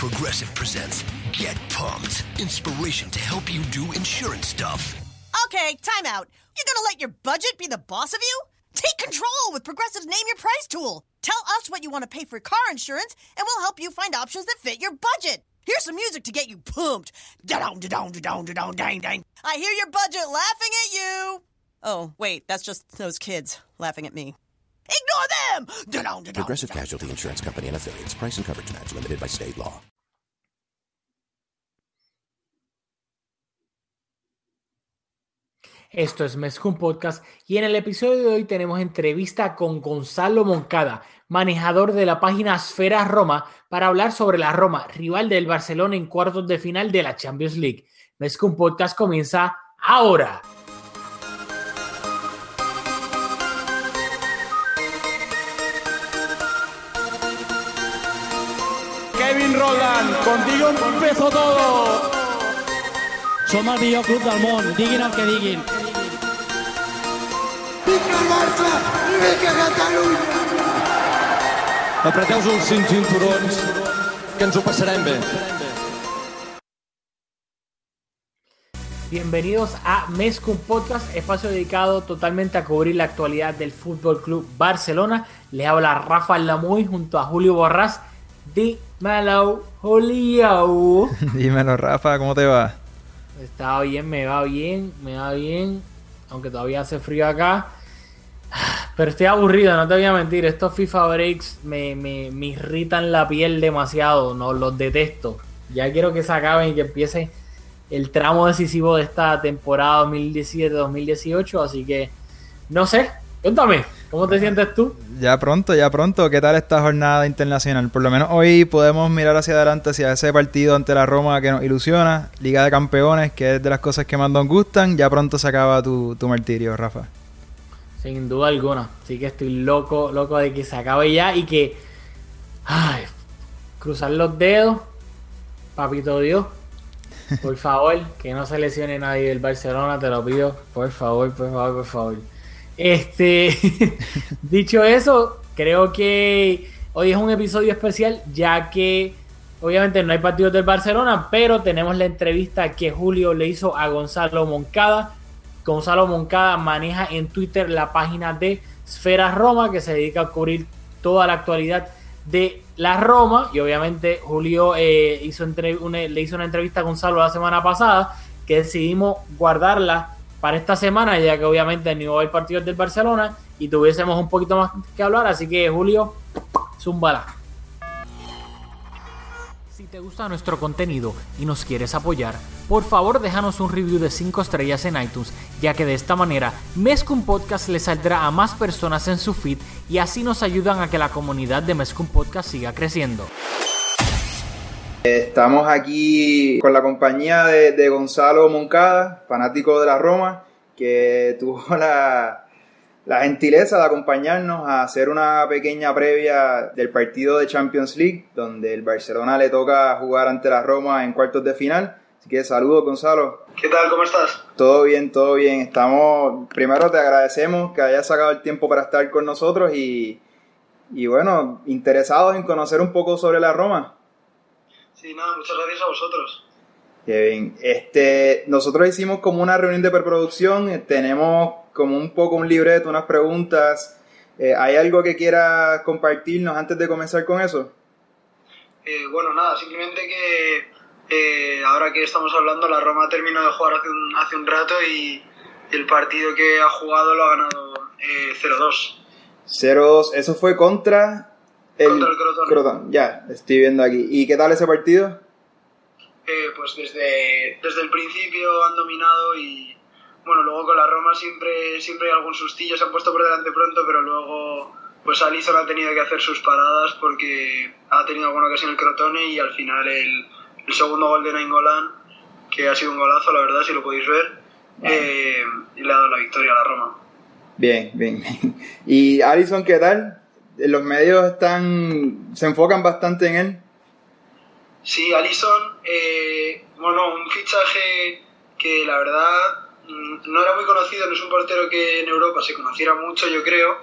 Progressive presents Get Pumped. Inspiration to help you do insurance stuff. Okay, time out. You're gonna let your budget be the boss of you? Take control with Progressive's Name Your Price tool. Tell us what you want to pay for car insurance, and we'll help you find options that fit your budget. Here's some music to get you pumped. Da-dong, da-dong, da-dong, da-dong, dang, dang. I hear your budget laughing at you. Oh, wait, that's just those kids laughing at me. Ignore them! Progressive. Casualty Insurance Company and affiliates. Price and coverage match limited by state law. Esto es Mezcum Podcast y en el episodio de hoy tenemos entrevista con Gonzalo Moncada, manejador de la página Esfera Roma, para hablar sobre la Roma, rival del Barcelona en cuartos de final de la Champions League. Mezcum Podcast comienza ahora. Contigo empezó todo. Som el millor club del món, diguin el que diguin. Apreteu-vos els cinc cinturons, que ens ho passarem bé. Bienvenidos a Mezcum Podcast, espacio dedicado totalmente a cubrir la actualidad del Fútbol Club Barcelona. Les habla Rafael Lamuy junto a Julio Borrás. Dímelo, Julio. Dímelo, Rafa, ¿cómo te va? Está bien, me va bien, me va bien. Aunque todavía hace frío acá. Pero estoy aburrido, no te voy a mentir. Estos FIFA Breaks me, me, me irritan la piel demasiado. No los detesto. Ya quiero que se acaben y que empiece el tramo decisivo de esta temporada 2017-2018. Así que, no sé. Cuéntame, ¿cómo te sientes tú? Ya pronto, ya pronto. ¿Qué tal esta jornada internacional? Por lo menos hoy podemos mirar hacia adelante, hacia ese partido ante la Roma que nos ilusiona. Liga de Campeones, que es de las cosas que más nos gustan. Ya pronto se acaba tu, tu martirio, Rafa. Sin duda alguna. Así que estoy loco, loco de que se acabe ya y que. Ay, cruzar los dedos. Papito Dios. Por favor, que no se lesione nadie del Barcelona, te lo pido. Por favor, por favor, por favor. Este. dicho eso, creo que hoy es un episodio especial, ya que. Obviamente no hay partidos del Barcelona, pero tenemos la entrevista que Julio le hizo a Gonzalo Moncada. Gonzalo Moncada maneja en Twitter la página de Esfera Roma, que se dedica a cubrir toda la actualidad de la Roma. Y obviamente Julio eh, le hizo una entrevista a Gonzalo la semana pasada, que decidimos guardarla para esta semana, ya que obviamente no hay partidos del Barcelona y tuviésemos un poquito más que hablar. Así que Julio, zumbala. Si te gusta nuestro contenido y nos quieres apoyar, por favor déjanos un review de 5 estrellas en iTunes, ya que de esta manera Mezcum Podcast le saldrá a más personas en su feed y así nos ayudan a que la comunidad de Mezcum Podcast siga creciendo. Estamos aquí con la compañía de, de Gonzalo Moncada, fanático de la Roma, que tuvo la, la gentileza de acompañarnos a hacer una pequeña previa del partido de Champions League, donde el Barcelona le toca jugar ante la Roma en cuartos de final. Así que saludos, Gonzalo. ¿Qué tal? ¿Cómo estás? Todo bien, todo bien. Estamos, primero te agradecemos que hayas sacado el tiempo para estar con nosotros y, y bueno, interesados en conocer un poco sobre la Roma. Sí, nada, muchas gracias a vosotros. Kevin, este, nosotros hicimos como una reunión de preproducción, eh, tenemos como un poco un libreto, unas preguntas. Eh, ¿Hay algo que quieras compartirnos antes de comenzar con eso? Eh, bueno, nada, simplemente que eh, ahora que estamos hablando, la Roma terminó de jugar hace un, hace un rato y el partido que ha jugado lo ha ganado eh, 0-2. 0-2, eso fue contra el, Contra el Crotone. Crotone, Ya, estoy viendo aquí. ¿Y qué tal ese partido? Eh, pues desde, desde el principio han dominado y bueno, luego con la Roma siempre, siempre hay algún sustillo, se han puesto por delante pronto, pero luego pues Alisson ha tenido que hacer sus paradas porque ha tenido alguna ocasión el Crotone y al final el, el segundo gol de Nainggolan, que ha sido un golazo, la verdad, si lo podéis ver, eh, y le ha dado la victoria a la Roma. Bien, bien. ¿Y Alison qué tal? Los medios están se enfocan bastante en él. Sí, Alisson, eh, bueno, un fichaje que la verdad mm, no era muy conocido, no es un portero que en Europa se conociera mucho, yo creo,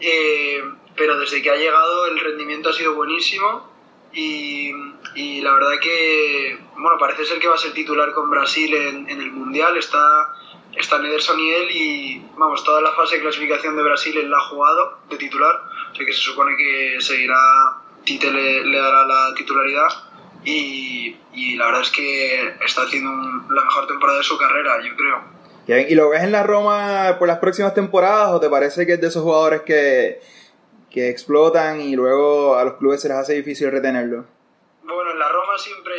eh, pero desde que ha llegado el rendimiento ha sido buenísimo y, y la verdad que, bueno, parece ser que va a ser titular con Brasil en, en el Mundial. Está, está en Ederson y él y, vamos, toda la fase de clasificación de Brasil él la ha jugado de titular. O sea que se supone que seguirá, Tite le, le dará la titularidad. Y, y la verdad es que está haciendo un- la mejor temporada de su carrera, yo creo. ¿Y lo ves en la Roma por las próximas temporadas o te parece que es de esos jugadores que, que explotan y luego a los clubes se les hace difícil retenerlo? Bueno, en la Roma siempre,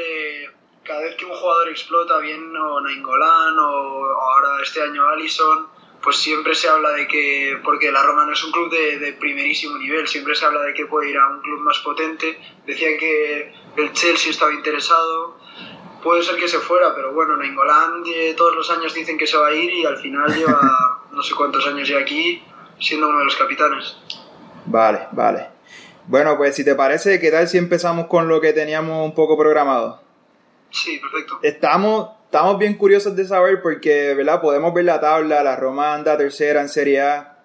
cada vez que un jugador explota, bien o Nainggolan o, ahora este año Allison, pues siempre se habla de que, porque la Roma no es un club de, de primerísimo nivel, siempre se habla de que puede ir a un club más potente. Decían que el Chelsea estaba interesado, puede ser que se fuera, pero bueno, Nainggolan todos los años dicen que se va a ir y al final lleva no sé cuántos años ya aquí siendo uno de los capitanes. Vale, vale. Bueno, pues si te parece, ¿qué tal si empezamos con lo que teníamos un poco programado? Sí, perfecto. Estamos, estamos bien curiosos de saber porque, ¿verdad? Podemos ver la tabla, la Roma anda tercera en Serie A.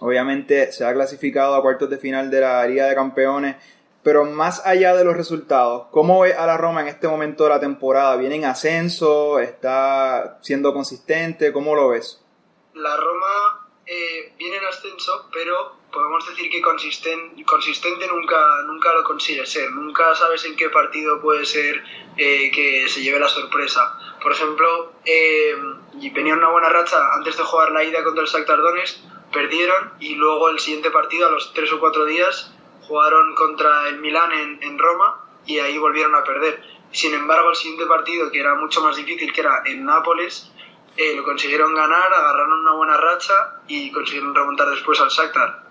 Obviamente se ha clasificado a cuartos de final de la Liga de Campeones. Pero más allá de los resultados, ¿cómo ve a la Roma en este momento de la temporada? ¿Viene en ascenso? ¿Está siendo consistente? ¿Cómo lo ves? La Roma eh, viene en ascenso, pero podemos decir que consisten- consistente nunca, nunca lo consigue ser. Nunca sabes en qué partido puede ser eh, que se lleve la sorpresa. Por ejemplo, eh, y venían una buena racha antes de jugar la ida contra el Shakhtar Donetsk, perdieron y luego el siguiente partido, a los tres o cuatro días, jugaron contra el Milán en, en Roma y ahí volvieron a perder. Sin embargo, el siguiente partido, que era mucho más difícil, que era en Nápoles, eh, lo consiguieron ganar, agarraron una buena racha y consiguieron remontar después al Shakhtar.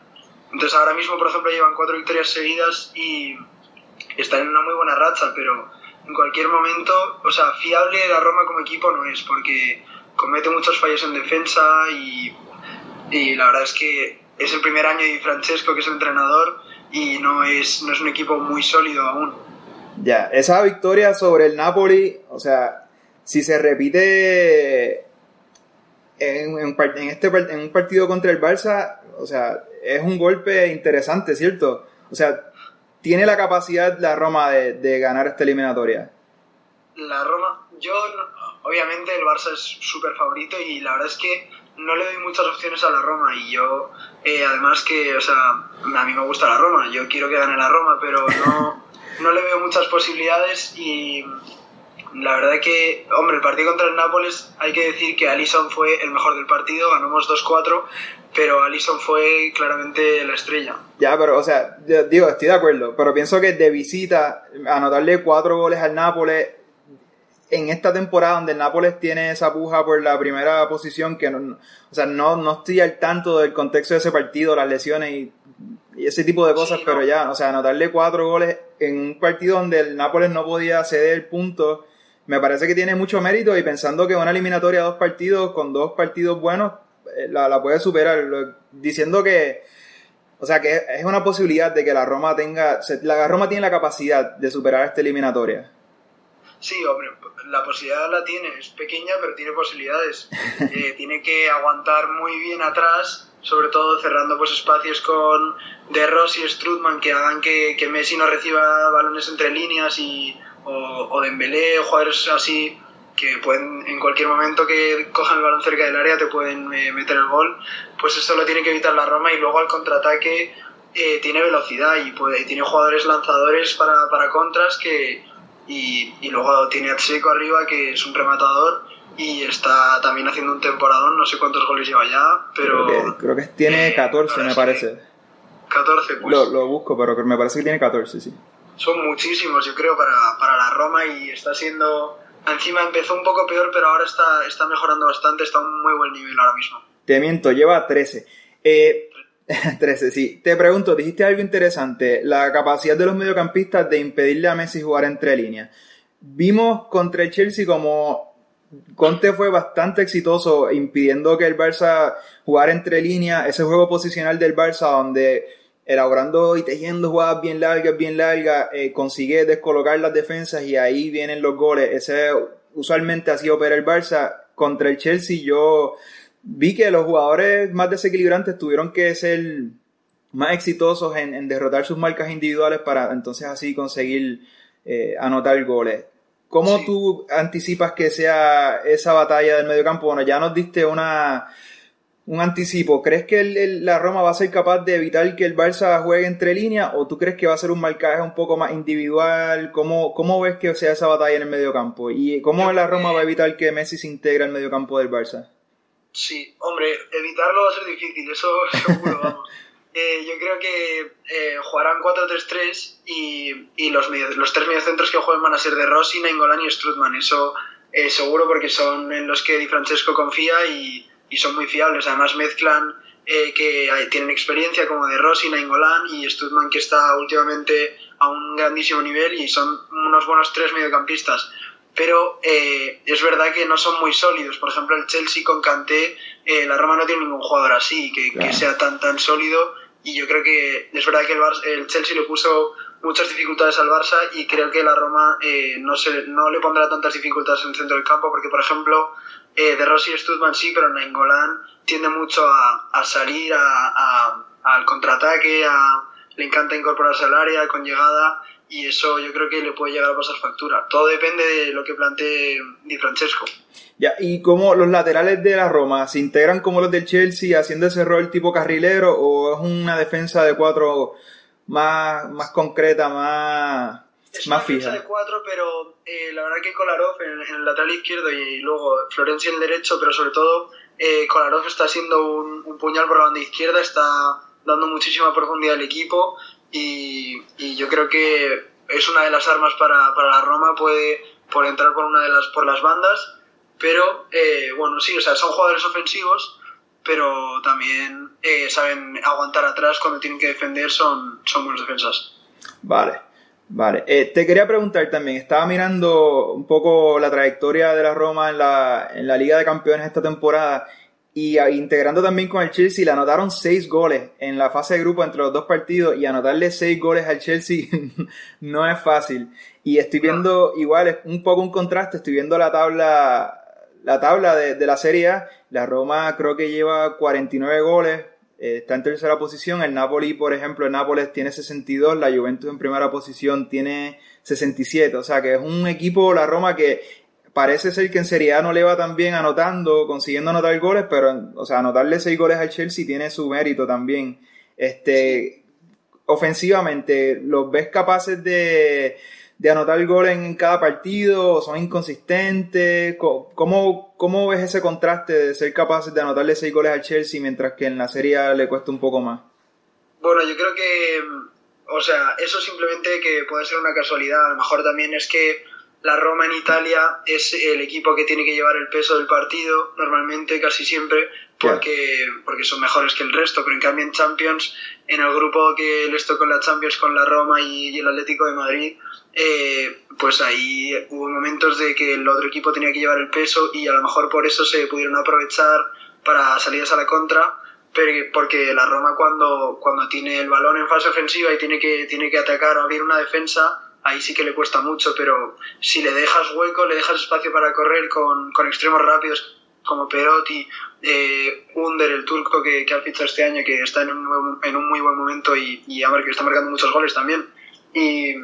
Entonces ahora mismo, por ejemplo, llevan cuatro victorias seguidas y están en una muy buena racha, pero en cualquier momento, o sea, fiable la Roma como equipo no es, porque comete muchos fallos en defensa y, y la verdad es que es el primer año de Francesco, que es el entrenador, y no es, no es un equipo muy sólido aún. Ya, esa victoria sobre el Napoli, o sea, si se repite en, en en este, en un partido contra el Barça, o sea, es un golpe interesante, ¿cierto? O sea, tiene la capacidad la Roma de, de ganar esta eliminatoria. La Roma, yo obviamente el Barça es súper favorito y la verdad es que no le doy muchas opciones a la Roma y yo eh, además que, o sea, a mí me gusta la Roma, yo quiero que gane la Roma, pero no, no le veo muchas posibilidades y la verdad que, hombre, el partido contra el Nápoles hay que decir que Alisson fue el mejor del partido, ganamos 2-4, pero Alisson fue claramente la estrella. Ya, pero, o sea, yo digo, estoy de acuerdo, pero pienso que de visita, anotarle cuatro goles al Nápoles en esta temporada donde el Nápoles tiene esa puja por la primera posición, que no, o sea, no, no estoy al tanto del contexto de ese partido, las lesiones y, y ese tipo de cosas, Sí, pero no. ya, o sea, anotarle cuatro goles en un partido donde el Nápoles no podía ceder puntos, me parece que tiene mucho mérito y pensando que una eliminatoria a dos partidos, con dos partidos buenos, la, la puede superar, Lo- diciendo que, o sea, que es una posibilidad de que la Roma tenga, la Roma tiene la capacidad de superar esta eliminatoria. Sí, hombre, la posibilidad la tiene, es pequeña, pero tiene posibilidades. Eh, tiene que aguantar muy bien atrás, sobre todo cerrando pues espacios con De Rossi y Strutman que hagan que, que Messi no reciba balones entre líneas y, o, o Dembélé o jugadores así que pueden en cualquier momento que cojan el balón cerca del área te pueden eh, meter el gol. Pues eso lo tiene que evitar la Roma y luego al contraataque eh, tiene velocidad y puede, tiene jugadores lanzadores para, para contras que, y, y luego tiene a Tseco arriba que es un rematador y está también haciendo un temporadón, no sé cuántos goles lleva ya, pero Creo que, creo que tiene eh, 14, la me parece. 14 pues Lo, lo busco, pero me parece que tiene 14, sí. son muchísimos yo creo para, para la Roma y está siendo encima empezó un poco peor pero ahora está, está mejorando bastante, está a un muy buen nivel ahora mismo. Te miento, lleva 13. Eh, 13, sí. Te pregunto, dijiste algo interesante, la capacidad de los mediocampistas de impedirle a Messi jugar entre líneas. Vimos contra el Chelsea como Conte fue bastante exitoso impidiendo que el Barça jugara entre líneas, ese juego posicional del Barça donde elaborando y tejiendo jugadas bien largas, bien largas, eh, consigue descolocar las defensas y ahí vienen los goles. Ese usualmente así opera el Barça. Contra el Chelsea yo vi que los jugadores más desequilibrantes tuvieron que ser más exitosos en, en derrotar sus marcas individuales para entonces así conseguir eh, anotar goles. ¿Cómo Sí. tú anticipas que sea esa batalla del mediocampo? Bueno, ya nos diste una, un anticipo. ¿Crees que el- el- la Roma va a ser capaz de evitar que el Barça juegue entre líneas o tú crees que va a ser un marcaje un poco más individual? ¿Cómo, cómo ves que sea esa batalla en el mediocampo? ¿Y cómo la Roma va a evitar que Messi se integre al mediocampo del Barça? Sí, hombre, evitarlo va a ser difícil, eso seguro, vamos. Eh, yo creo que eh, jugarán 4-3-3 y, y los, medio- los tres mediocentros que jueguen van a ser de Rossi, Nainggolan y Strutman. Eso eh, seguro porque son en los que Di Francesco confía y, y son muy fiables. Además mezclan eh, que tienen experiencia como de Rossi, Nainggolan y Strutman que está últimamente a un grandísimo nivel y son unos buenos tres mediocampistas pero eh, es verdad que no son muy sólidos. Por ejemplo, el Chelsea con Kanté, eh, la Roma no tiene ningún jugador así, que, Claro. que sea tan tan sólido. Y yo creo que es verdad que el, Barça- el Chelsea le puso muchas dificultades al Barça y creo que la Roma eh, no, se, no le pondrá tantas dificultades en el centro del campo, porque por ejemplo, eh, de Rossi y Studman sí, pero Nainggolan tiende mucho a, a salir a- a- al contraataque, a, le encanta incorporarse al área con llegada y eso yo creo que le puede llegar a pasar factura. Todo depende de lo que plantee Di Francesco. Ya, ¿y cómo los laterales de la Roma se integran como los del Chelsea haciendo ese rol tipo carrilero o es una defensa de cuatro más, más concreta, más, Es una más defensa fija? de cuatro, pero eh, la verdad que Kolarov en, en el lateral izquierdo y luego Florencia en el derecho, pero sobre todo eh, Kolarov está siendo un, un puñal por la banda izquierda, está dando muchísima profundidad al equipo y, y yo creo que es una de las armas para, para la Roma, puede por entrar por una de las por las bandas, pero eh, bueno, sí, o sea, son jugadores ofensivos, pero también eh, saben aguantar atrás cuando tienen que defender, son, son buenos defensas. Vale, vale. Eh, te quería preguntar también, estaba mirando un poco la trayectoria de la Roma en la, en la Liga de Campeones esta temporada y integrando también con el Chelsea, le anotaron seis goles en la fase de grupo entre los dos partidos y anotarle seis goles al Chelsea no es fácil. Y estoy viendo, igual, es un poco un contraste, estoy viendo la tabla la tabla de, de la Serie A, la Roma creo que lleva 49 goles, eh, está en tercera posición, el Napoli, por ejemplo, el Nápoles tiene 62, la Juventus en primera posición tiene 67, o sea que es un equipo, la Roma, que parece ser que en Serie A no le va tan bien anotando, consiguiendo anotar goles, pero, o sea, anotarle 6 goles al Chelsea tiene su mérito también. Este, ofensivamente, ¿los ves capaces de, de anotar goles en cada partido? ¿Son inconsistentes? Co- ¿Cómo, ¿Cómo ves ese contraste de ser capaces de anotarle 6 goles al Chelsea mientras que en la Serie le cuesta un poco más? Bueno, yo creo que, o sea, eso simplemente que puede ser una casualidad. A lo mejor también es que la Roma en Italia es el equipo que tiene que llevar el peso del partido, normalmente, casi siempre, porque, porque son mejores que el resto. Pero en cambio en Champions, en el grupo que les tocó en la Champions con la Roma y, el Atlético de Madrid, eh, pues ahí hubo momentos de que el otro equipo tenía que llevar el peso y a lo mejor por eso se pudieron aprovechar para salidas a la contra pero porque la Roma cuando, cuando tiene el balón en fase ofensiva y tiene que, tiene que atacar o abrir una defensa, ahí sí que le cuesta mucho, pero si le dejas hueco, le dejas espacio para correr con, con extremos rápidos como Perotti, eh, Under, el turco que, que ha fichado este año, que está en un, en un muy buen momento y, y que está marcando muchos goles también, y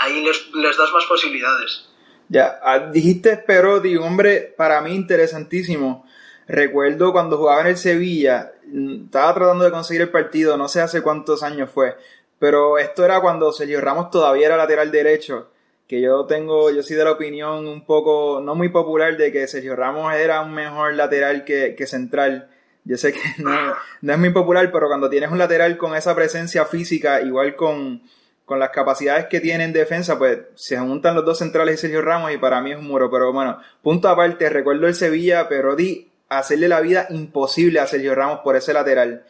ahí les, les das más posibilidades. Ya, ah, dijiste Perotti, hombre para mí interesantísimo. Recuerdo cuando jugaba en el Sevilla, mm, estaba tratando de conseguir el partido, no sé hace cuántos años fue, pero esto era cuando Sergio Ramos todavía era lateral derecho, que yo tengo, yo soy de la opinión un poco, no muy popular, de que Sergio Ramos era un mejor lateral que, que central. Yo sé que no, no es muy popular, pero cuando tienes un lateral con esa presencia física, igual con, con las capacidades que tiene en defensa, pues se juntan los dos centrales y Sergio Ramos y para mí es un muro. Pero bueno, punto aparte, recuerdo el Sevilla, pero di hacerle la vida imposible a Sergio Ramos por ese lateral.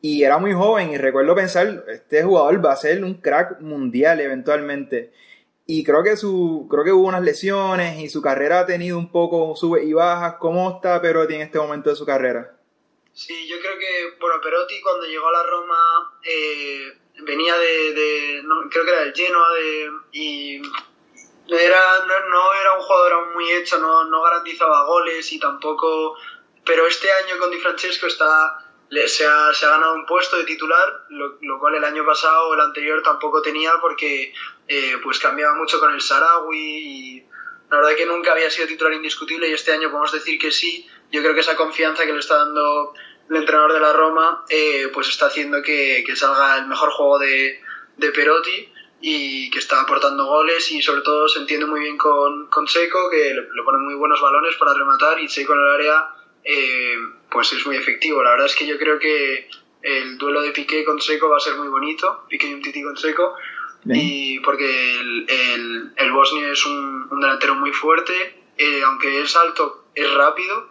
Y era muy joven y recuerdo pensar, este jugador va a ser un crack mundial eventualmente. Y creo que su, creo que hubo unas lesiones y su carrera ha tenido un poco sube y bajas. ¿Cómo está Perotti en este momento de su carrera? Sí, yo creo que, bueno, Perotti cuando llegó a la Roma eh, venía de, de- no, creo que era del Genoa, de, y era, no, no era un jugador aún muy hecho, no, no garantizaba goles y tampoco, pero este año con Di Francesco está se, ha, se ha ganado un puesto de titular, lo, lo cual el año pasado o el anterior tampoco tenía porque eh, pues cambiaba mucho con el Sarawi y la verdad que nunca había sido titular indiscutible y este año podemos decir que sí. Yo creo que esa confianza que le está dando el entrenador de la Roma eh, pues está haciendo que, que salga el mejor juego de, de Perotti y que está aportando goles y sobre todo se entiende muy bien con, con Seco que le, le pone muy buenos balones para rematar y Seco en el área eh, pues es muy efectivo. La verdad es que yo creo que el duelo de Piqué con Seco va a ser muy bonito, Piqué y un Titi con Seco, Bien. y porque el, el, el bosnio es un, un delantero muy fuerte, eh, aunque es alto, es rápido,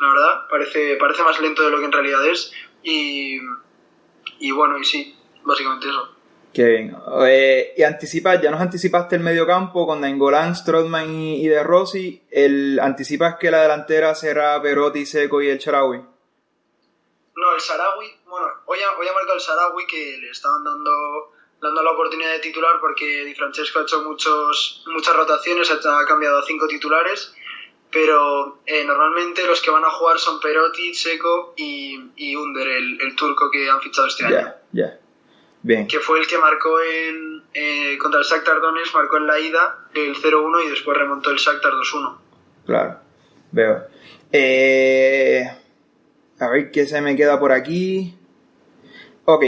la verdad, parece, parece más lento de lo que en realidad es, y, y bueno, y sí, básicamente eso. Qué bien. Eh, y anticipas, ya nos anticipaste el mediocampo con Nainggolan, Strootman y, y De Rossi. El, ¿Anticipas que la delantera será Perotti, Seco y el Charawi? No, el Sarawi, bueno, hoy ha, hoy ha marcado el Sarawi que le estaban dando, dando la oportunidad de titular porque Di Francesco ha hecho muchos, muchas rotaciones, ha, ha cambiado a cinco titulares, pero eh, normalmente los que van a jugar son Perotti, Seco y, y Under, el, el turco que han fichado este año. Ya, ya. Bien. Que fue el que marcó en, eh, contra el Shakhtar Donetsk, marcó en la ida el 0-1 y después remontó el Shakhtar 2-1. Claro, veo. Eh, a ver qué se me queda por aquí. Ok.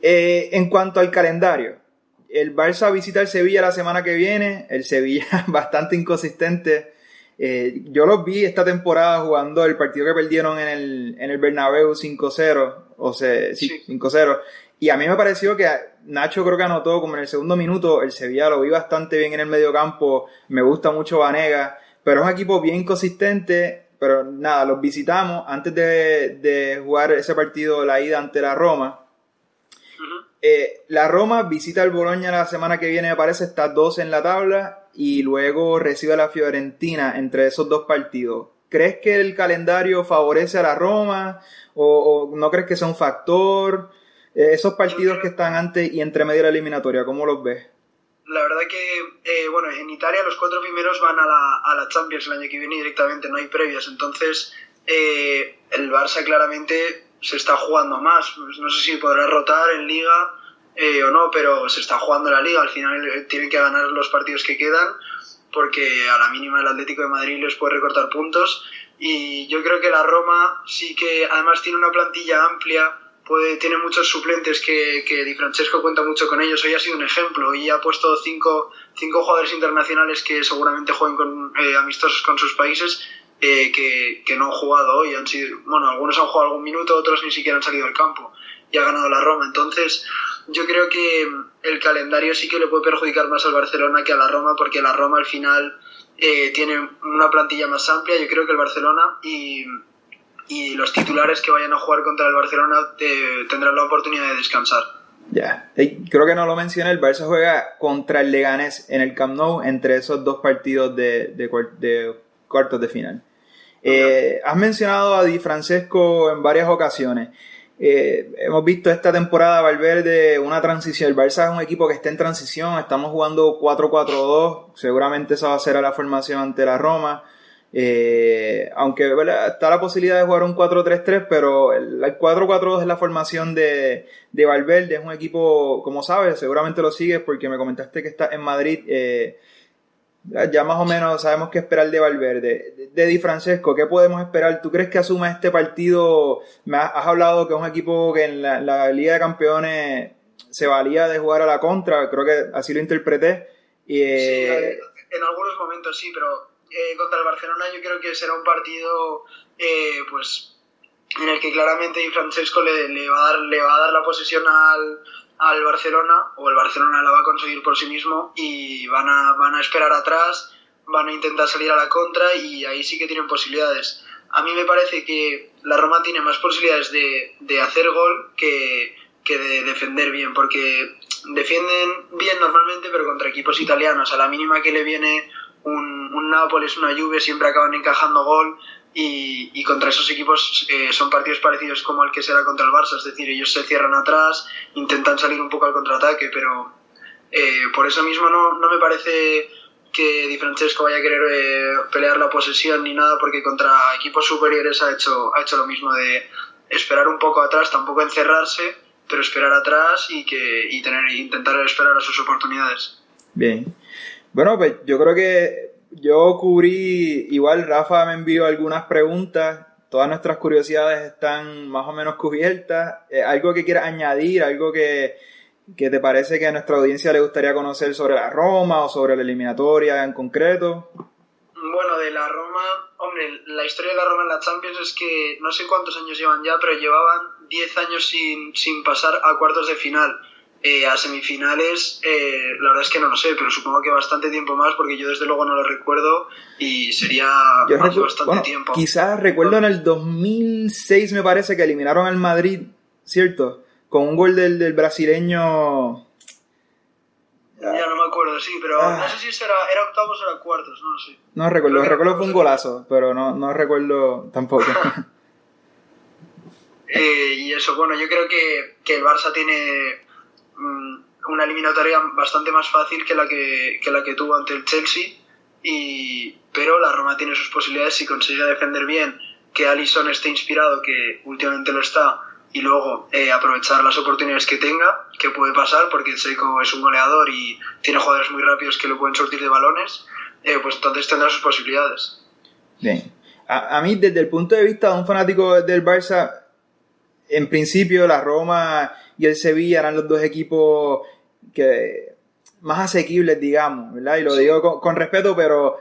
Eh, en cuanto al calendario, el Barça visita el Sevilla la semana que viene. El Sevilla bastante inconsistente. Eh, yo los vi esta temporada jugando el partido que perdieron en el, en el Bernabéu 5-0. O sea, sí, Sí. 5-0. Y a mí me pareció que Nacho creo que anotó como en el segundo minuto. El Sevilla lo vi bastante bien en el medio campo. Me gusta mucho Vanega. Pero es un equipo bien consistente. Pero nada, los visitamos antes de, de jugar ese partido, la ida ante la Roma. Eh, la Roma visita el Bologna la semana que viene, me parece, está 12 en la tabla y luego recibe a la Fiorentina entre esos dos partidos. ¿Crees que el calendario favorece a la Roma o, o no crees que sea un factor? Eh, esos partidos que están antes y entre medio de la eliminatoria, ¿cómo los ves? La verdad que, eh, bueno, en Italia los cuatro primeros van a la, a la Champions el año que viene directamente, no hay previas. Entonces, eh, el Barça claramente se está jugando más. Pues no sé si podrá rotar en Liga o no, pero se está jugando la Liga. Al final tienen que ganar los partidos que quedan porque a la mínima el Atlético de Madrid les puede recortar puntos. Y yo creo que la Roma sí que además tiene una plantilla amplia puede, tiene muchos suplentes que, Di Francesco cuenta mucho con ellos. Hoy ha sido un ejemplo y ha puesto cinco, cinco jugadores internacionales que seguramente jueguen con, eh, amistosos con sus países eh, que, que, no han jugado hoy. Han sido, bueno, algunos han jugado algún minuto, otros ni siquiera han salido al campo y ha ganado la Roma. Entonces, yo creo que el calendario sí que le puede perjudicar más al Barcelona que a la Roma, porque la Roma al final eh, tiene una plantilla más amplia, yo creo que el Barcelona, y, y los titulares que vayan a jugar contra el Barcelona eh, tendrán la oportunidad de descansar. Ya, hey, creo que no lo mencioné, el Barça juega contra el Leganés en el Camp Nou entre esos dos partidos de, de, de cuartos de final. Eh, has mencionado a Di Francesco en varias ocasiones. Eh, hemos visto esta temporada Valverde una transición. El Barça es un equipo que está en transición. Estamos jugando 4-4-2. Seguramente esa va a ser a la formación ante la Roma. Eh, aunque ¿verdad? está la posibilidad de jugar un 4-3-3, pero el 4-4-2 es la formación de, de, Valverde. Es un equipo, como sabes, seguramente lo sigues porque me comentaste que está en Madrid. Eh, ya más o menos sabemos qué esperar de Valverde. De, Di Francesco, ¿qué podemos esperar? ¿Tú crees que asuma este partido? Me has, has hablado que es un equipo que en la, la, Liga de Campeones se valía de jugar a la contra, creo que así lo interpreté. Y, eh... sí, en algunos momentos sí, pero eh, contra el Barcelona yo creo que será un partido eh, pues en el que claramente Francesco le, le, va a dar, le va a dar la posesión al, al Barcelona o el Barcelona la va a conseguir por sí mismo y van a, van a esperar atrás, van a intentar salir a la contra y ahí sí que tienen posibilidades. A mí me parece que la Roma tiene más posibilidades de, de hacer gol que, que, de defender bien, porque defienden bien normalmente, pero contra equipos italianos, a la mínima que le viene un, un Nápoles, una Juve, siempre acaban encajando gol y, y, contra esos equipos eh, son partidos parecidos como el que será contra el Barça, es decir, ellos se cierran atrás, intentan salir un poco al contraataque, pero eh, por eso mismo no, no, me parece que Di Francesco vaya a querer eh, pelear la posesión ni nada, porque contra equipos superiores ha hecho, ha hecho lo mismo de, esperar un poco atrás, tampoco encerrarse, pero esperar atrás y que y tener intentar esperar a sus oportunidades. Bien. Bueno, pues yo creo que yo cubrí, igual Rafa me envió algunas preguntas, todas nuestras curiosidades están más o menos cubiertas. Eh, ¿Algo que quieras añadir? ¿Algo que, que te parece que a nuestra audiencia le gustaría conocer sobre la Roma o sobre la eliminatoria en concreto? Bueno, de la Roma, hombre, la historia de la Roma en la Champions es que no sé cuántos años llevan ya, pero llevaban 10 años sin, sin pasar a cuartos de final. Eh, a semifinales, eh, la verdad es que no lo sé, pero supongo que bastante tiempo más, porque yo desde luego no lo recuerdo y sería Yo recu- bastante bueno, tiempo. Quizás recuerdo en el 2006 me parece que eliminaron al Madrid, ¿cierto? Con un gol del, del brasileño... Ya no me acuerdo, sí, pero Ah. no sé si era, era octavos o era cuartos, no lo sé. No recuerdo, que recuerdo fue un golazo, pero no, no recuerdo tampoco. Eh, y eso, bueno, yo creo que, que el Barça tiene una eliminatoria bastante más fácil que la que, que la que tuvo ante el Chelsea, y, pero la Roma tiene sus posibilidades si consigue defender bien, que Alisson esté inspirado, que últimamente lo está, y luego eh, aprovechar las oportunidades que tenga, que puede pasar, porque Checo es un goleador y tiene jugadores muy rápidos que lo pueden sortir de balones, eh, pues entonces tendrá sus posibilidades. Bien. A mí, desde el punto de vista de un fanático del Barça, en principio la Roma y el Sevilla eran los dos equipos que más asequibles, digamos, ¿verdad? Y lo digo con, con respeto, pero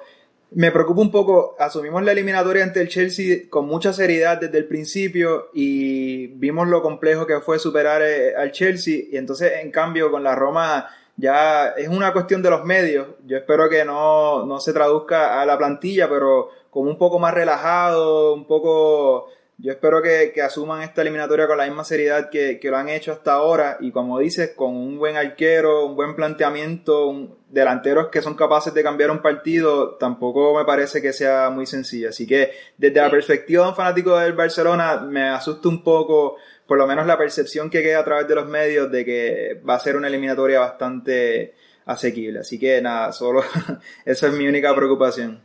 me preocupa un poco. Asumimos la eliminatoria ante el Chelsea con mucha seriedad desde el principio y vimos lo complejo que fue superar eh, al Chelsea. Y entonces, en cambio, con la Roma ya es una cuestión de los medios. Yo espero que no, no se traduzca a la plantilla, pero como un poco más relajado, un poco... Yo espero que, que asuman esta eliminatoria con la misma seriedad que, que lo han hecho hasta ahora y como dices, con un buen arquero, un buen planteamiento, un- delanteros que son capaces de cambiar un partido, tampoco me parece que sea muy sencillo. Así que desde la perspectiva de un fanático del Barcelona, me asusta un poco, por lo menos la percepción que queda a través de los medios de que va a ser una eliminatoria bastante asequible. Así que nada, solo esa es mi única preocupación.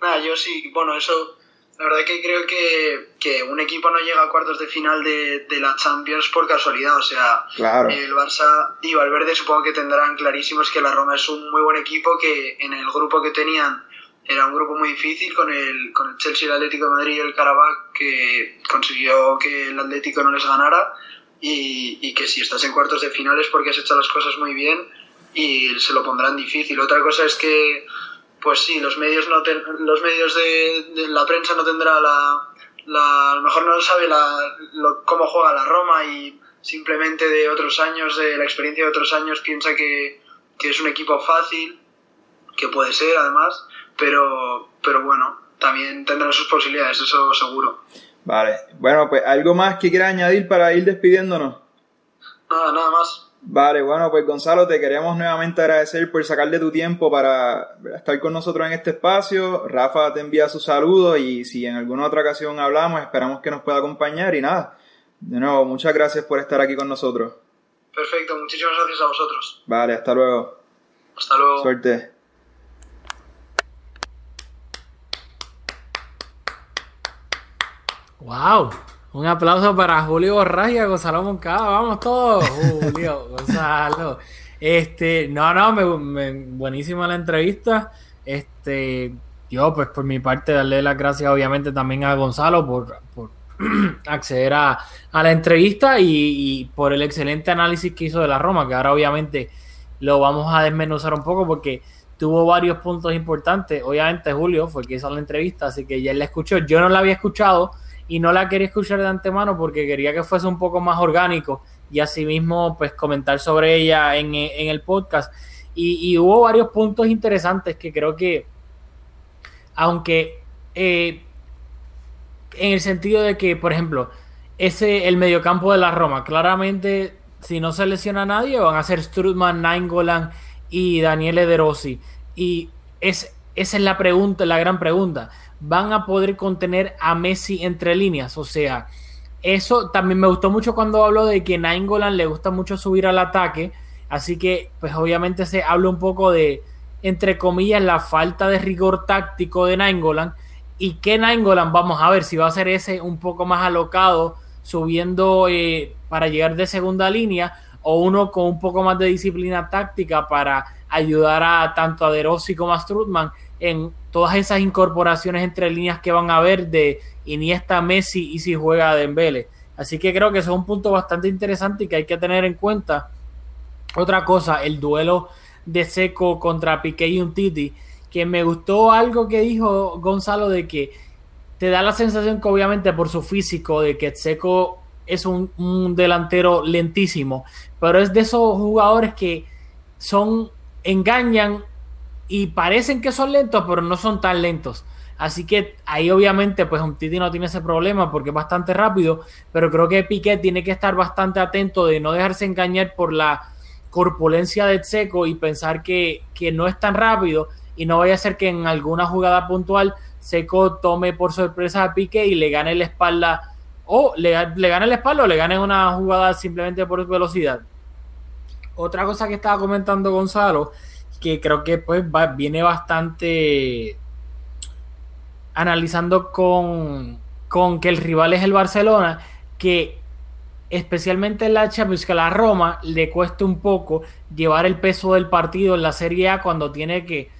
Nada, yo sí, bueno, eso, la verdad que creo que, que un equipo no llega a cuartos de final de, de la Champions por casualidad, o sea, Claro. el Barça y Valverde supongo que tendrán clarísimos que la Roma es un muy buen equipo, que en el grupo que tenían era un grupo muy difícil con el, con el Chelsea, el Atlético de Madrid y el Karabakh, que consiguió que el Atlético no les ganara, y, y que si estás en cuartos de final es porque has hecho las cosas muy bien y se lo pondrán difícil. Otra cosa es que pues sí, los medios no ten- los medios de, de la prensa no tendrá la, la- a lo mejor no sabe la, lo- cómo juega la Roma y simplemente de otros años, de la experiencia de otros años piensa que, que es un equipo fácil, que puede ser además, pero, pero bueno, también tendrá sus posibilidades, eso seguro. Vale. Bueno, pues algo más que quieras añadir para ir despidiéndonos. Nada, nada más. Vale, bueno, pues Gonzalo, te queríamos nuevamente agradecer por sacarle tu tiempo para estar con nosotros en este espacio. Rafa te envía sus saludos y si en alguna otra ocasión hablamos, esperamos que nos pueda acompañar y nada. De nuevo, muchas gracias por estar aquí con nosotros. Perfecto, muchísimas gracias a vosotros. Vale, hasta luego. Hasta luego. Suerte. ¡Wow! Un aplauso para Julio Borras y a Gonzalo Moncada. Vamos todos, Julio, Gonzalo. Este, no, no, me, me- buenísima la entrevista. Este, yo, pues por mi parte, darle las gracias obviamente también a Gonzalo por, por acceder a, a la entrevista y, y por el excelente análisis que hizo de la Roma, que ahora obviamente lo vamos a desmenuzar un poco porque tuvo varios puntos importantes. Obviamente Julio fue el que hizo la entrevista, así que ya la escuchó. Yo no la había escuchado y no la quería escuchar de antemano porque quería que fuese un poco más orgánico y asimismo pues comentar sobre ella en, en el podcast. Y, hubo varios puntos interesantes que creo que, aunque eh, en el sentido de que, por ejemplo, ese el mediocampo de la Roma, claramente si no se lesiona a nadie van a ser Strutman, Nainggolan y Daniele De Rossi. Y es, esa es la pregunta, la gran pregunta. ¿Van a poder contener a Messi entre líneas? O sea, eso también me gustó mucho cuando habló de que Nainggolan le gusta mucho subir al ataque. Así que, pues obviamente se habla un poco de, entre comillas, la falta de rigor táctico de Nainggolan. Y que Nainggolan, vamos a ver si va a ser ese un poco más alocado subiendo eh, para llegar de segunda línea o uno con un poco más de disciplina táctica para ayudar a tanto a De Rossi como a Strutman en todas esas incorporaciones entre líneas que van a haber de Iniesta, Messi y si juega Dembele. Así que creo que eso es un punto bastante interesante y que hay que tener en cuenta. Otra cosa, el duelo de Seco contra Piqué y Untiti, que me gustó algo que dijo Gonzalo de que te da la sensación que obviamente por su físico, de que Seco es un, un delantero lentísimo, pero es de esos jugadores que son, engañan y parecen que son lentos, pero no son tan lentos. Así que ahí obviamente pues un Titi no tiene ese problema porque es bastante rápido, pero creo que Piqué tiene que estar bastante atento de no dejarse engañar por la corpulencia de Seco y pensar que, que no es tan rápido y no vaya a ser que en alguna jugada puntual Seco tome por sorpresa a Piqué y le gane la espalda o le, le gane la espalda o le gane una jugada simplemente por velocidad. Otra cosa que estaba comentando Gonzalo, que creo que pues viene bastante analizando con, con que el rival es el Barcelona, que especialmente en la Champions, que a la Roma le cuesta un poco llevar el peso del partido en la Serie A cuando tiene que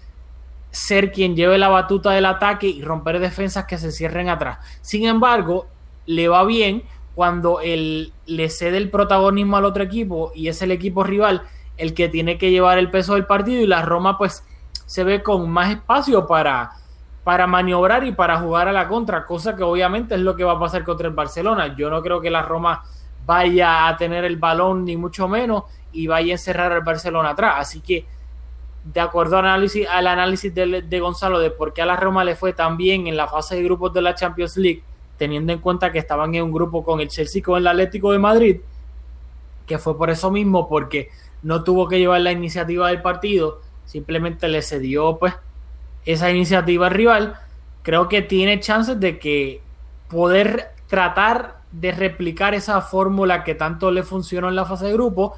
ser quien lleve la batuta del ataque y romper defensas que se cierren atrás. Sin embargo, le va bien cuando él le cede el protagonismo al otro equipo y es el equipo rival el que tiene que llevar el peso del partido y la Roma pues se ve con más espacio para para maniobrar y para jugar a la contra, cosa que obviamente es lo que va a pasar contra el Barcelona. Yo no creo que la Roma vaya a tener el balón ni mucho menos y vaya a encerrar al Barcelona atrás. Así que, de acuerdo al análisis, al análisis de, de, Gonzalo de por qué a la Roma le fue tan bien en la fase de grupos de la Champions League, teniendo en cuenta que estaban en un grupo con el Chelsea con el Atlético de Madrid, que fue por eso mismo, porque no tuvo que llevar la iniciativa del partido, simplemente le cedió pues esa iniciativa rival, creo que tiene chances de que poder tratar de replicar esa fórmula que tanto le funcionó en la fase de grupo,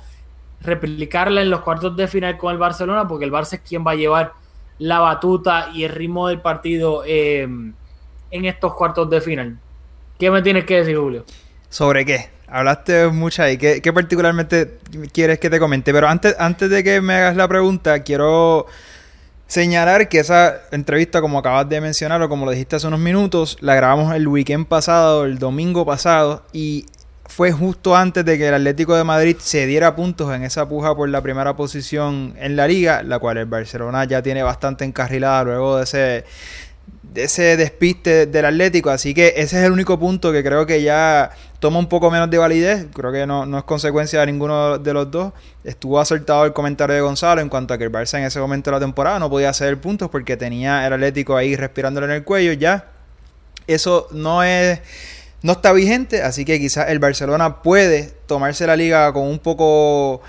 replicarla en los cuartos de final con el Barcelona, porque el Barça es quien va a llevar la batuta y el ritmo del partido eh, en estos cuartos de final. ¿Qué me tienes que decir, Julio? ¿Sobre qué? Hablaste mucho ahí. ¿Qué, ¿Qué, particularmente quieres que te comente? Pero antes, antes de que me hagas la pregunta, quiero Señalar que esa entrevista, como acabas de mencionar o como lo dijiste hace unos minutos, la grabamos el weekend pasado, el domingo pasado, y fue justo antes de que el Atlético de Madrid se diera puntos en esa puja por la primera posición en la liga, la cual el Barcelona ya tiene bastante encarrilada luego de ese, ese despiste del Atlético. Así que ese es el único punto que creo que ya toma un poco menos de validez. Creo que no, no es consecuencia de ninguno de los dos. Estuvo acertado el comentario de Gonzalo en cuanto a que el Barça en ese momento de la temporada no podía hacer puntos porque tenía el Atlético ahí respirándole en el cuello. Ya eso no es no está vigente, así que quizás el Barcelona puede tomarse la liga con un poco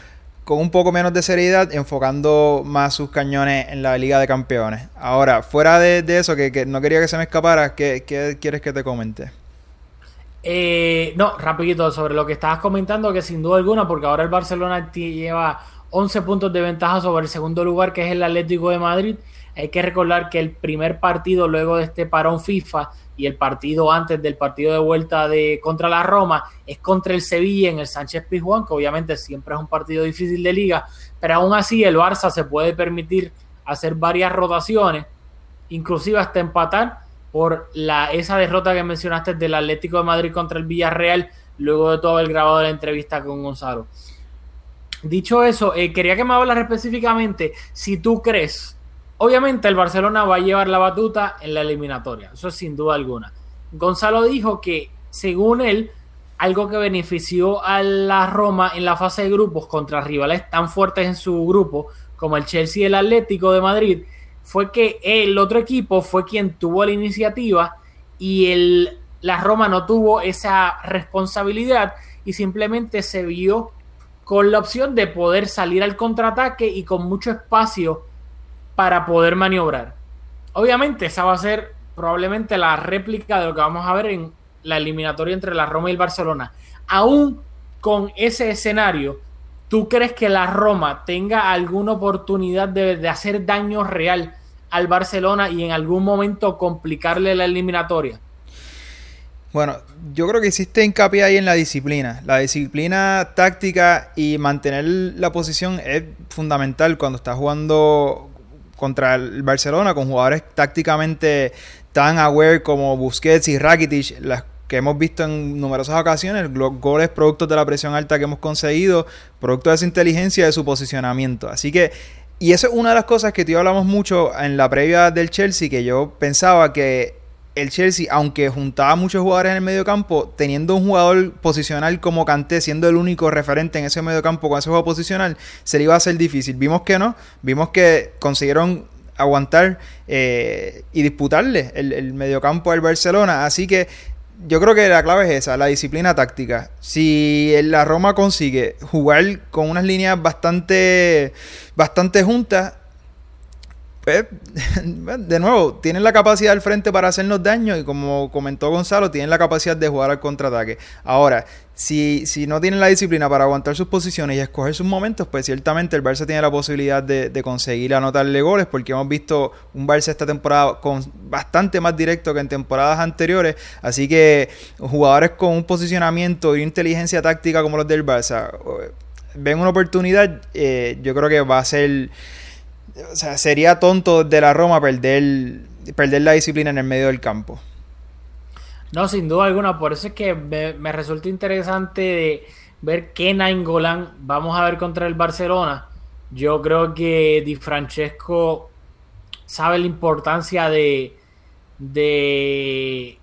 con un poco menos de seriedad, enfocando más sus cañones en la Liga de Campeones. Ahora, fuera de, eso, que, que, no quería que se me escapara, ¿qué, qué quieres que te comente? Eh, no, rapidito, sobre lo que estabas comentando, que sin duda alguna, porque ahora el Barcelona lleva 11 puntos de ventaja sobre el segundo lugar, que es el Atlético de Madrid. Hay que recordar que el primer partido luego de este parón FIFA y el partido antes del partido de vuelta de contra la Roma es contra el Sevilla en el Sánchez Pizjuán, que obviamente siempre es un partido difícil de liga, pero aún así el Barça se puede permitir hacer varias rotaciones, inclusive hasta empatar por la, esa derrota que mencionaste del Atlético de Madrid contra el Villarreal, luego de todo haber grabado la entrevista con Gonzalo. Dicho eso, eh, quería que me hablas específicamente si tú crees Obviamente el Barcelona va a llevar la batuta en la eliminatoria, eso sin duda alguna. Gonzalo dijo que, según él, algo que benefició a la Roma en la fase de grupos contra rivales tan fuertes en su grupo como el Chelsea y el Atlético de Madrid, fue que el otro equipo fue quien tuvo la iniciativa y el, la Roma no tuvo esa responsabilidad y simplemente se vio con la opción de poder salir al contraataque y con mucho espacio para poder maniobrar. Obviamente esa va a ser probablemente la réplica de lo que vamos a ver en la eliminatoria entre la Roma y el Barcelona. Aún con ese escenario, ¿tú crees que la Roma tenga alguna oportunidad de, hacer daño real al Barcelona y en algún momento complicarle la eliminatoria? Bueno, yo creo que hiciste hincapié ahí en la disciplina. La disciplina táctica y mantener la posición es fundamental cuando estás jugando contra el Barcelona con jugadores tácticamente tan aware como Busquets y Rakitic, las que hemos visto en numerosas ocasiones, goles productos de la presión alta que hemos conseguido, producto de esa inteligencia de su posicionamiento. Así que, y eso es una de las cosas que tú hablamos mucho en la previa del Chelsea, que yo pensaba que el Chelsea, aunque juntaba muchos jugadores en el medio campo, teniendo un jugador posicional como Kanté, siendo el único referente en ese medio campo con ese juego posicional, se le iba a hacer difícil. Vimos que no, vimos que consiguieron aguantar eh, y disputarle el, el mediocampo al Barcelona. Así que yo creo que la clave es esa, la disciplina táctica. Si la Roma consigue jugar con unas líneas bastante, bastante juntas, de nuevo, tienen la capacidad al frente para hacernos daño y como comentó Gonzalo, tienen la capacidad de jugar al contraataque. Ahora, si, si no tienen la disciplina para aguantar sus posiciones y escoger sus momentos, pues ciertamente el Barça tiene la posibilidad de, conseguir anotarle goles porque hemos visto un Barça esta temporada con bastante más directo que en temporadas anteriores. Así que jugadores con un posicionamiento y inteligencia táctica como los del Barça eh, ven una oportunidad, eh, yo creo que va a ser o sea, sería tonto de la Roma perder, perder la disciplina en el medio del campo. No, sin duda alguna. Por eso es que me, resulta interesante ver qué Nainggolan vamos a ver contra el Barcelona. Yo creo que Di Francesco sabe la importancia de, de,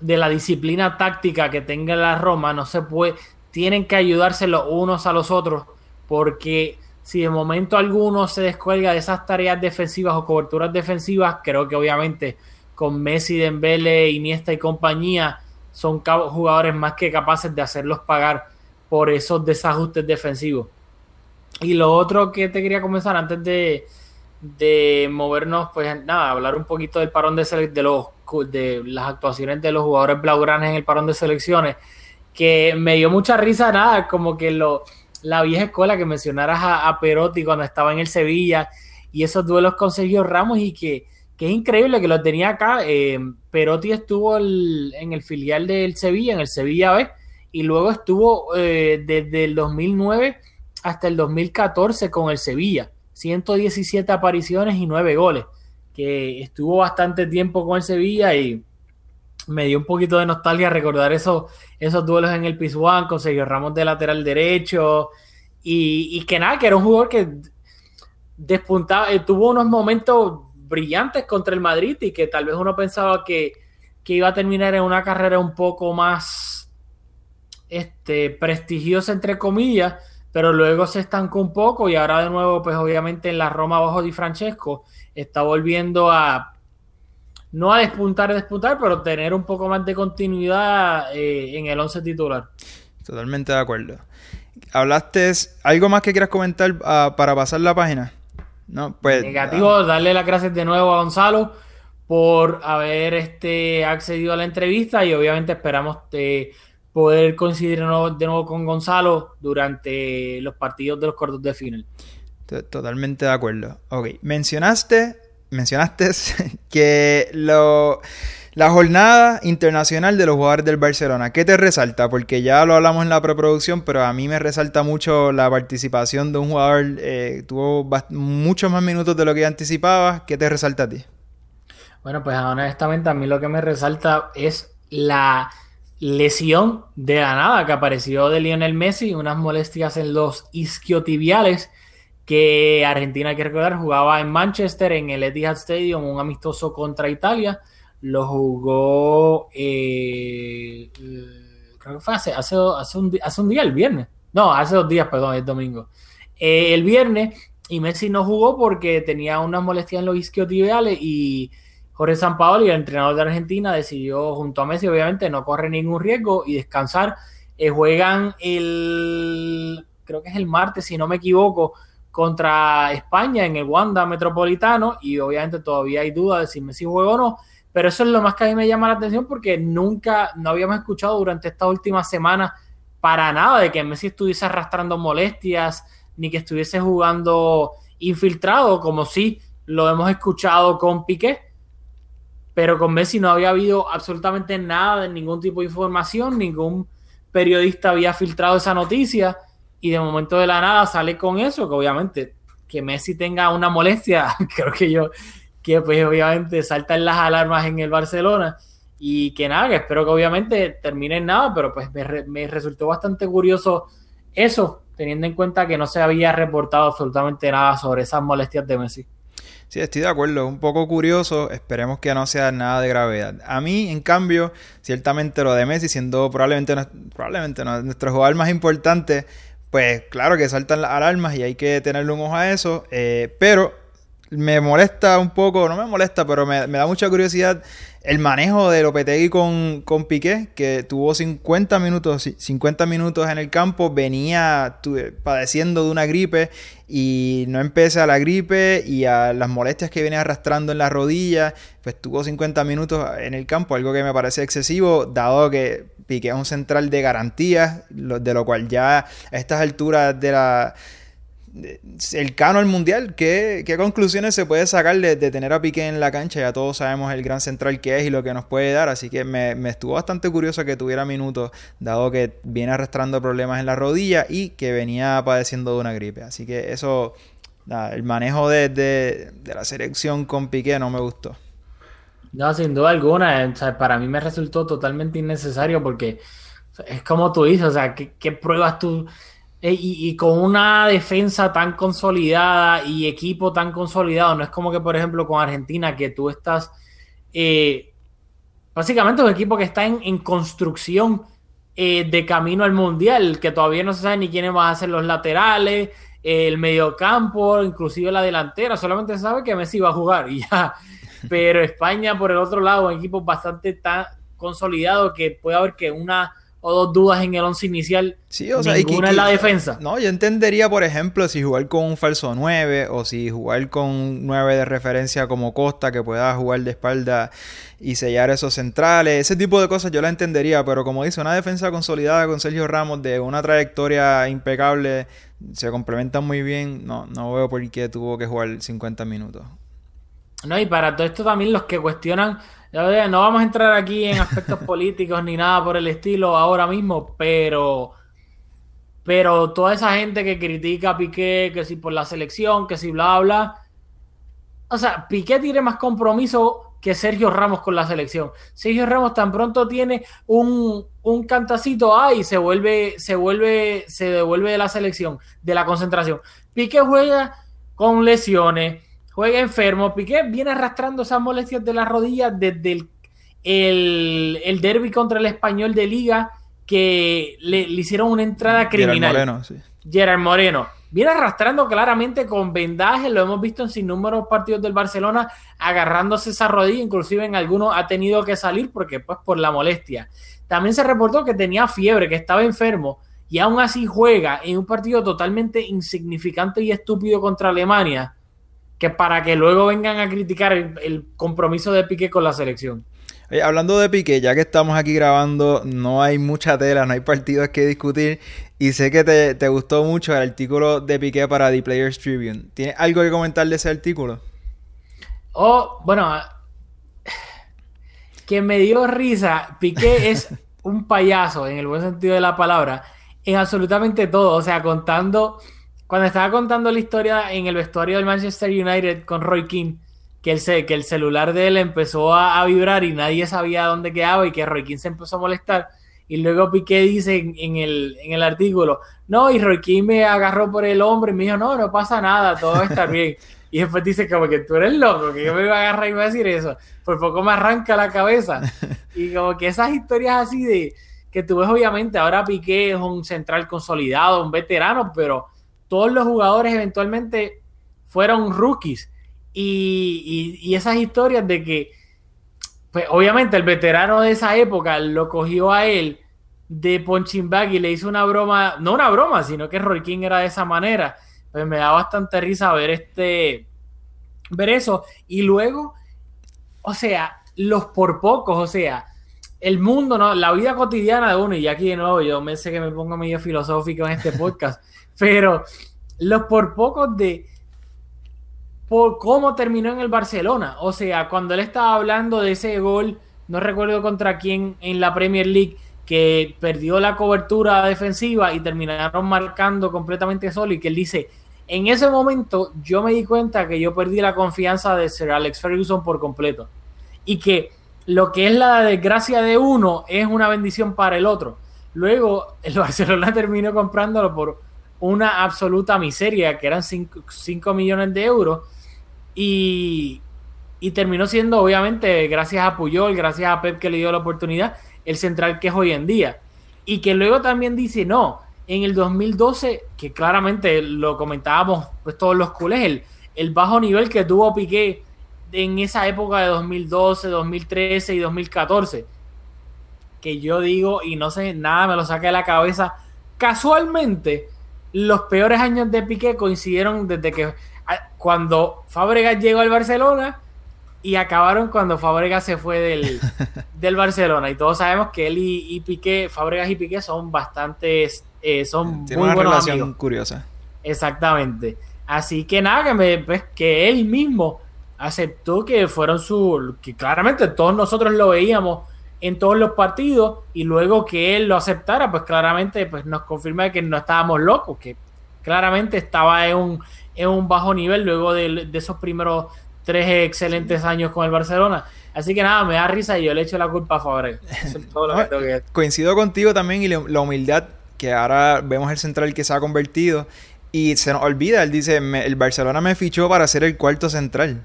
de la disciplina táctica que tenga la Roma. No se puede, tienen que ayudarse los unos a los otros porque si de momento alguno se descuelga de esas tareas defensivas o coberturas defensivas, creo que obviamente con Messi, Dembele, Iniesta y compañía son jugadores más que capaces de hacerlos pagar por esos desajustes defensivos. Y lo otro que te quería comenzar antes de, de movernos, pues nada, hablar un poquito del parón de, de, los, de las actuaciones de los jugadores blaugranes en el parón de selecciones, que me dio mucha risa, nada, como que lo la vieja escuela que mencionaras a, Perotti cuando estaba en el Sevilla y esos duelos con Sergio Ramos y que, es increíble que lo tenía acá. Eh, Perotti estuvo en el filial del Sevilla, en el Sevilla B, y luego estuvo eh, desde el 2009 hasta el 2014 con el Sevilla. 117 apariciones y 9 goles, que estuvo bastante tiempo con el Sevilla y me dio un poquito de nostalgia recordar esos, esos duelos en el Pizjuán con Sergio Ramos de lateral derecho y, que nada, que era un jugador que despuntaba, eh, tuvo unos momentos brillantes contra el Madrid y que tal vez uno pensaba que, iba a terminar en una carrera un poco más este, prestigiosa entre comillas, pero luego se estancó un poco y ahora de nuevo pues obviamente en la Roma bajo Di Francesco está volviendo a no a despuntar, a despuntar, pero tener un poco más de continuidad eh, en el 11 titular. Totalmente de acuerdo. Hablaste, ¿algo más que quieras comentar ah, para pasar la página? No, pues. Negativo, ah. darle las gracias de nuevo a Gonzalo por haber este, accedido a la entrevista y obviamente esperamos eh, poder coincidir de nuevo, de nuevo, con Gonzalo durante los partidos de los cortos de final. Totalmente de acuerdo. Ok, mencionaste mencionaste que la jornada internacional de los jugadores del Barcelona, ¿qué te resalta? Porque ya lo hablamos en la preproducción, pero a mí me resalta mucho la participación de un jugador, eh, tuvo muchos más minutos de lo que anticipaba. ¿Qué te resalta a ti? Bueno, pues honestamente a mí lo que me resalta es la lesión de la nada que apareció de Lionel Messi, unas molestias en los isquiotibiales que Argentina, hay que recordar, jugaba en Manchester, en el Etihad Stadium, un amistoso contra Italia. Lo jugó, eh, creo que fue hace, hace, un, hace, un, día, el viernes. No, hace dos días, perdón, el domingo. Eh, el viernes, y Messi no jugó porque tenía unas molestias en los isquiotibiales y Jorge Sampaoli, el entrenador de Argentina, decidió junto a Messi, obviamente, no corre ningún riesgo y descansar. Eh, juegan el, creo que es el martes, si no me equivoco, contra España en el Wanda Metropolitano y obviamente todavía hay dudas de si Messi juega o no, pero eso es lo más que a mí me llama la atención porque nunca, no habíamos escuchado durante esta última semana para nada de que Messi estuviese arrastrando molestias ni que estuviese jugando infiltrado como si lo hemos escuchado con Piqué. pero con Messi no había habido absolutamente nada de ningún tipo de información, ningún periodista había filtrado esa noticia y de momento de la nada sale con eso, que obviamente que Messi tenga una molestia, creo que yo, que pues obviamente saltan las alarmas en el Barcelona y que nada, que espero que obviamente termine en nada, pero pues me, me resultó bastante curioso eso, teniendo en cuenta que no se había reportado absolutamente nada sobre esas molestias de Messi. Sí, estoy de acuerdo. Un poco curioso. Esperemos que no sea nada de gravedad. A mí, en cambio, ciertamente lo de Messi, siendo probablemente, probablemente nuestro jugador más importante, pues claro que saltan las alarmas y hay que tenerle un ojo a eso. Eh, pero me molesta un poco, no me molesta, pero me, me da mucha curiosidad el manejo de Lopetegui con, con Piqué, que tuvo 50 minutos, 50 minutos en el campo, venía padeciendo de una gripe y no empecé a la gripe y a las molestias que venía arrastrando en la rodilla, pues tuvo 50 minutos en el campo, algo que me parece excesivo, dado que Piqué es un central de garantías, de lo cual ya a estas alturas de la el cano al mundial, ¿qué, conclusiones se puede sacar de, tener a Piqué en la cancha? Ya todos sabemos el gran central que es y lo que nos puede dar, así que me, estuvo bastante curioso que tuviera minutos, dado que viene arrastrando problemas en la rodilla y que venía padeciendo de una gripe. Así que eso, el manejo de, la selección con Piqué no me gustó. No, sin duda alguna, para mí me resultó totalmente innecesario porque es como tú dices, o sea, ¿qué, qué pruebas tú? Eh, y, con una defensa tan consolidada y equipo tan consolidado, no es como que, por ejemplo, con Argentina, que tú estás. Eh, básicamente, un equipo que está en, construcción eh, de camino al mundial, que todavía no se sabe ni quiénes van a ser los laterales, el mediocampo, inclusive la delantera. Solamente se sabe que Messi va a jugar y ya. Pero España, por el otro lado, un equipo bastante tan consolidado que puede haber que una o dos dudas en el once inicial. Sí, o sea, ninguna en la defensa. No, yo entendería, por ejemplo, si jugar con un falso 9 o si jugar con un 9 de referencia como Costa que pueda jugar de espalda y sellar esos centrales. Ese tipo de cosas yo la entendería, pero como dice, una defensa consolidada con Sergio Ramos de una trayectoria impecable, se complementan muy bien. No, no veo por qué tuvo que jugar 50 minutos. No, y para todo esto también los que cuestionan no vamos a entrar aquí en aspectos políticos ni nada por el estilo ahora mismo, pero pero toda esa gente que critica a Piqué, que si por la selección, que si bla bla, o sea, Piqué tiene más compromiso que Sergio Ramos con la selección. Sergio Ramos tan pronto tiene un, un cantacito ahí se vuelve, se vuelve, se devuelve de la selección, de la concentración. Piqué juega con lesiones, juega enfermo. Piqué viene arrastrando esas molestias de las rodillas desde el, el, derby contra el español de liga que le, hicieron una entrada criminal. Gerard Moreno, sí. Gerard Moreno. Viene arrastrando claramente con vendaje, lo hemos visto en sin números partidos del Barcelona, agarrándose esa rodilla, inclusive en algunos ha tenido que salir porque pues por la molestia. También se reportó que tenía fiebre, que estaba enfermo y aún así juega en un partido totalmente insignificante y estúpido contra Alemania que para que luego vengan a criticar el, compromiso de Piqué con la selección. hablando de Piqué, ya que estamos aquí grabando, no hay mucha tela, no hay partidos que discutir. Y sé que te, gustó mucho el artículo de Piqué para The Players Tribune. ¿Tienes algo que comentar de ese artículo? Oh, bueno, que me dio risa. Piqué es un payaso, en el buen sentido de la palabra, en absolutamente todo. O sea, contando cuando estaba contando la historia en el vestuario del Manchester United con Roy King, que el, que el celular de él empezó a, vibrar y nadie sabía dónde quedaba y que Roy King se empezó a molestar. Y luego Piqué dice en, el, en el artículo, no, y Roy King me agarró por el hombro y me dijo, no, no pasa nada, todo estar bien. Y después dice como que tú eres loco, que yo me iba a agarrar y me iba a decir eso. Por poco me arranca la cabeza. Y como que esas historias así de que tú ves obviamente, ahora Piqué es un central consolidado, un veterano, pero todos los jugadores eventualmente fueron rookies. Y, esas historias de que, pues obviamente el veterano de esa época lo cogió a él de punching y le hizo una broma, no una broma, sino que Roy King era de esa manera. Pues me da bastante risa ver este, ver eso. Y luego, o sea, los por pocos, o sea, el mundo, ¿no? La vida cotidiana de uno, y aquí de nuevo yo me sé que me pongo medio filosófico en este podcast, pero los por pocos de por cómo terminó en el Barcelona. O sea, cuando él estaba hablando de ese gol, no recuerdo contra quién en la Premier League, que perdió la cobertura defensiva y terminaron marcando completamente solo y que él dice, en ese momento yo me di cuenta que yo perdí la confianza de Sir Alex Ferguson por completo y que lo que es la desgracia de uno es una bendición para el otro. Luego el Barcelona terminó comprándolo por una absoluta miseria, que eran 5 millones de euros, y, y, terminó siendo, obviamente, gracias a Puyol, gracias a Pep que le dio la oportunidad, el central que es hoy en día. Y que luego también dice, no, en el 2012, que claramente lo comentábamos pues todos los culés, el, el bajo nivel que tuvo Piqué en esa época de 2012, 2013 y 2014, que yo digo y no sé, nada me lo saca de la cabeza, casualmente los peores años de Piqué coincidieron desde que cuando Fábregas llegó al Barcelona y acabaron cuando Fábregas se fue del, del, Barcelona. Y todos sabemos que él y, Piqué, Fábregas y Piqué son bastantes, eh, son muy una buenos relación curiosa. Exactamente. Así que nada, que, me, pues, que él mismo aceptó que fueron su, que claramente todos nosotros lo veíamos en todos los partidos y luego que él lo aceptara, pues claramente pues nos confirma que no estábamos locos, que claramente estaba en un, en un bajo nivel luego de, esos primeros tres excelentes años con el Barcelona. Así que nada, me da risa y yo le echo la culpa a Fabre. Coincido contigo también y la humildad que ahora vemos el central que se ha convertido y se nos olvida, él dice, el Barcelona me fichó para ser el cuarto central.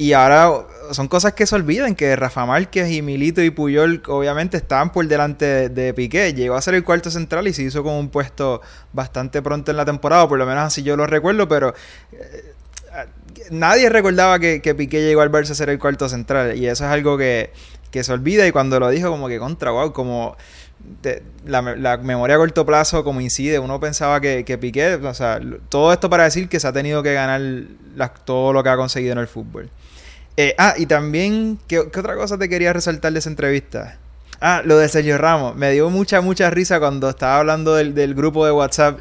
Y ahora son cosas que se olvidan, que Rafa Márquez y Milito y Puyol obviamente estaban por delante de, Piqué. Llegó a ser el cuarto central y se hizo con un puesto bastante pronto en la temporada, por lo menos así yo lo recuerdo, pero eh, nadie recordaba que, Piqué llegó al Barça a ser el cuarto central. Y eso es algo que, se olvida y cuando lo dijo como que contra, wow, como... la, memoria a corto plazo como incide, uno pensaba que, que, Piqué, o sea, todo esto para decir que se ha tenido que ganar todo lo que ha conseguido en el fútbol. Eh, ah, y también, ¿qué, otra cosa te quería resaltar de esa entrevista? Ah, lo de Sergio Ramos. Me dio mucha, mucha risa cuando estaba hablando del, grupo de WhatsApp.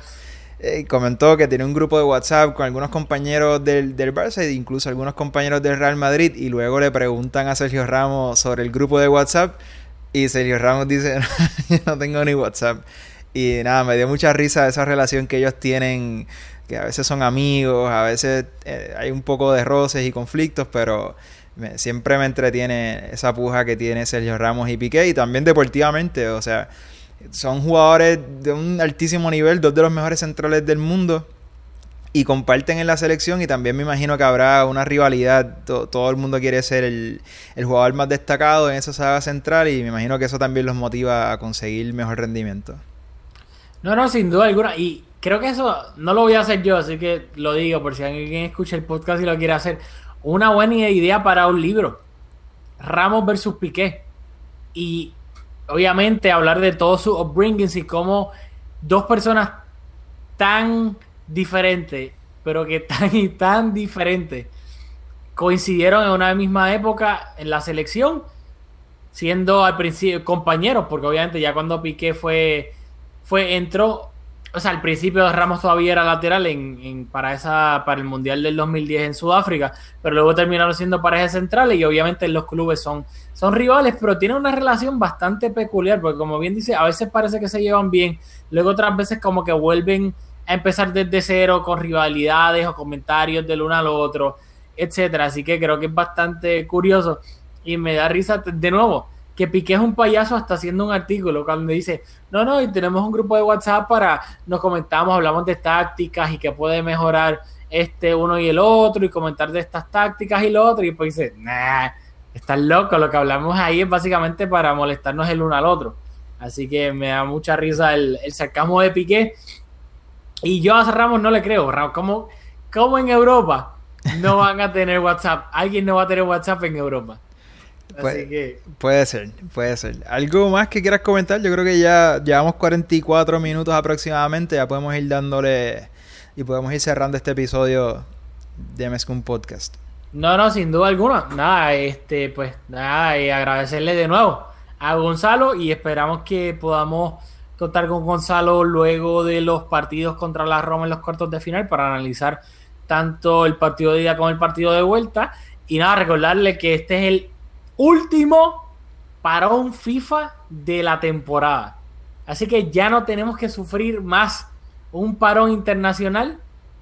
Eh, comentó que tiene un grupo de WhatsApp con algunos compañeros del, del Barça e incluso algunos compañeros del Real Madrid. Y luego le preguntan a Sergio Ramos sobre el grupo de WhatsApp. Y Sergio Ramos dice: Yo no tengo ni WhatsApp. Y nada, me dio mucha risa esa relación que ellos tienen que a veces son amigos, a veces eh, hay un poco de roces y conflictos, pero siempre me entretiene esa puja que tiene Sergio Ramos y Piqué y también deportivamente, o sea, son jugadores de un altísimo nivel, dos de los mejores centrales del mundo y comparten en la selección y también me imagino que habrá una rivalidad, todo el mundo quiere ser el, el, jugador más destacado en esa saga central y me imagino que eso también los motiva a conseguir mejor rendimiento. No, no, sin duda alguna. Y creo que eso no lo voy a hacer yo, así que lo digo por si alguien escucha el podcast y lo quiere hacer. Una buena idea para un libro. Ramos versus Piqué. Y obviamente hablar de todos sus upbringings y cómo dos personas tan diferentes, pero que tan y tan diferentes, coincidieron en una misma época en la selección, siendo al principio compañeros, porque obviamente ya cuando Piqué fue, fue entró o sea, al principio Ramos todavía era lateral en, para esa para el Mundial del 2010 en Sudáfrica, pero luego terminaron siendo parejas centrales y obviamente los clubes son, son rivales, pero tienen una relación bastante peculiar, porque como bien dice, a veces parece que se llevan bien, luego otras veces como que vuelven a empezar desde cero con rivalidades o comentarios del uno al otro, etcétera. Así que creo que es bastante curioso y me da risa de nuevo que Piqué es un payaso hasta haciendo un artículo cuando dice, no, no, y tenemos un grupo de WhatsApp para, nos comentamos, hablamos de tácticas y que puede mejorar este uno y el otro y comentar de estas tácticas y lo otro, y pues dice, nah, estás loco, lo que hablamos ahí es básicamente para molestarnos el uno al otro. Así que me da mucha risa el, el sarcasmo de Piqué. Y yo a Ramos no le creo, ¿cómo, ¿cómo en Europa no van a tener WhatsApp? Alguien no va a tener WhatsApp en Europa. Puede ser, puede ser. ¿Algo más que quieras comentar? Yo creo que ya llevamos 44 minutos aproximadamente, ya podemos ir dándole y podemos ir cerrando este episodio de Mezcum Podcast. No, no, sin duda alguna. Nada, este, pues nada, y agradecerle de nuevo a Gonzalo y esperamos que podamos contar con Gonzalo luego de los partidos contra la Roma en los cuartos de final para analizar tanto el partido de ida como el partido de vuelta. Y nada, recordarle que este es el último parón FIFA de la temporada. Así que ya no tenemos que sufrir más un parón internacional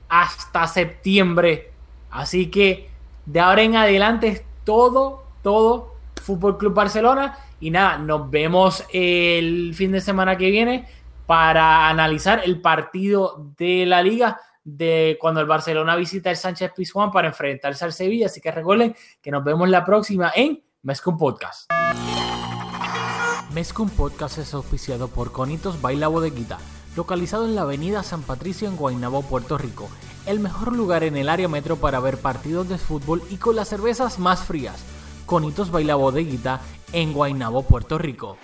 hasta septiembre. Así que de ahora en adelante es todo, todo Fútbol Club Barcelona. Y nada, nos vemos el fin de semana que viene para analizar el partido de la liga de cuando el Barcelona visita el Sánchez Pizjuán para enfrentarse al Sevilla. Así que recuerden que nos vemos la próxima en Mezcum Podcast. Mezcum Podcast es auspiciado por Conitos Baila Bodeguita, localizado en la avenida San Patricio en Guaynabo, Puerto Rico. El mejor lugar en el área metro para ver partidos de fútbol y con las cervezas más frías. Conitos Baila Bodeguita en Guaynabo, Puerto Rico.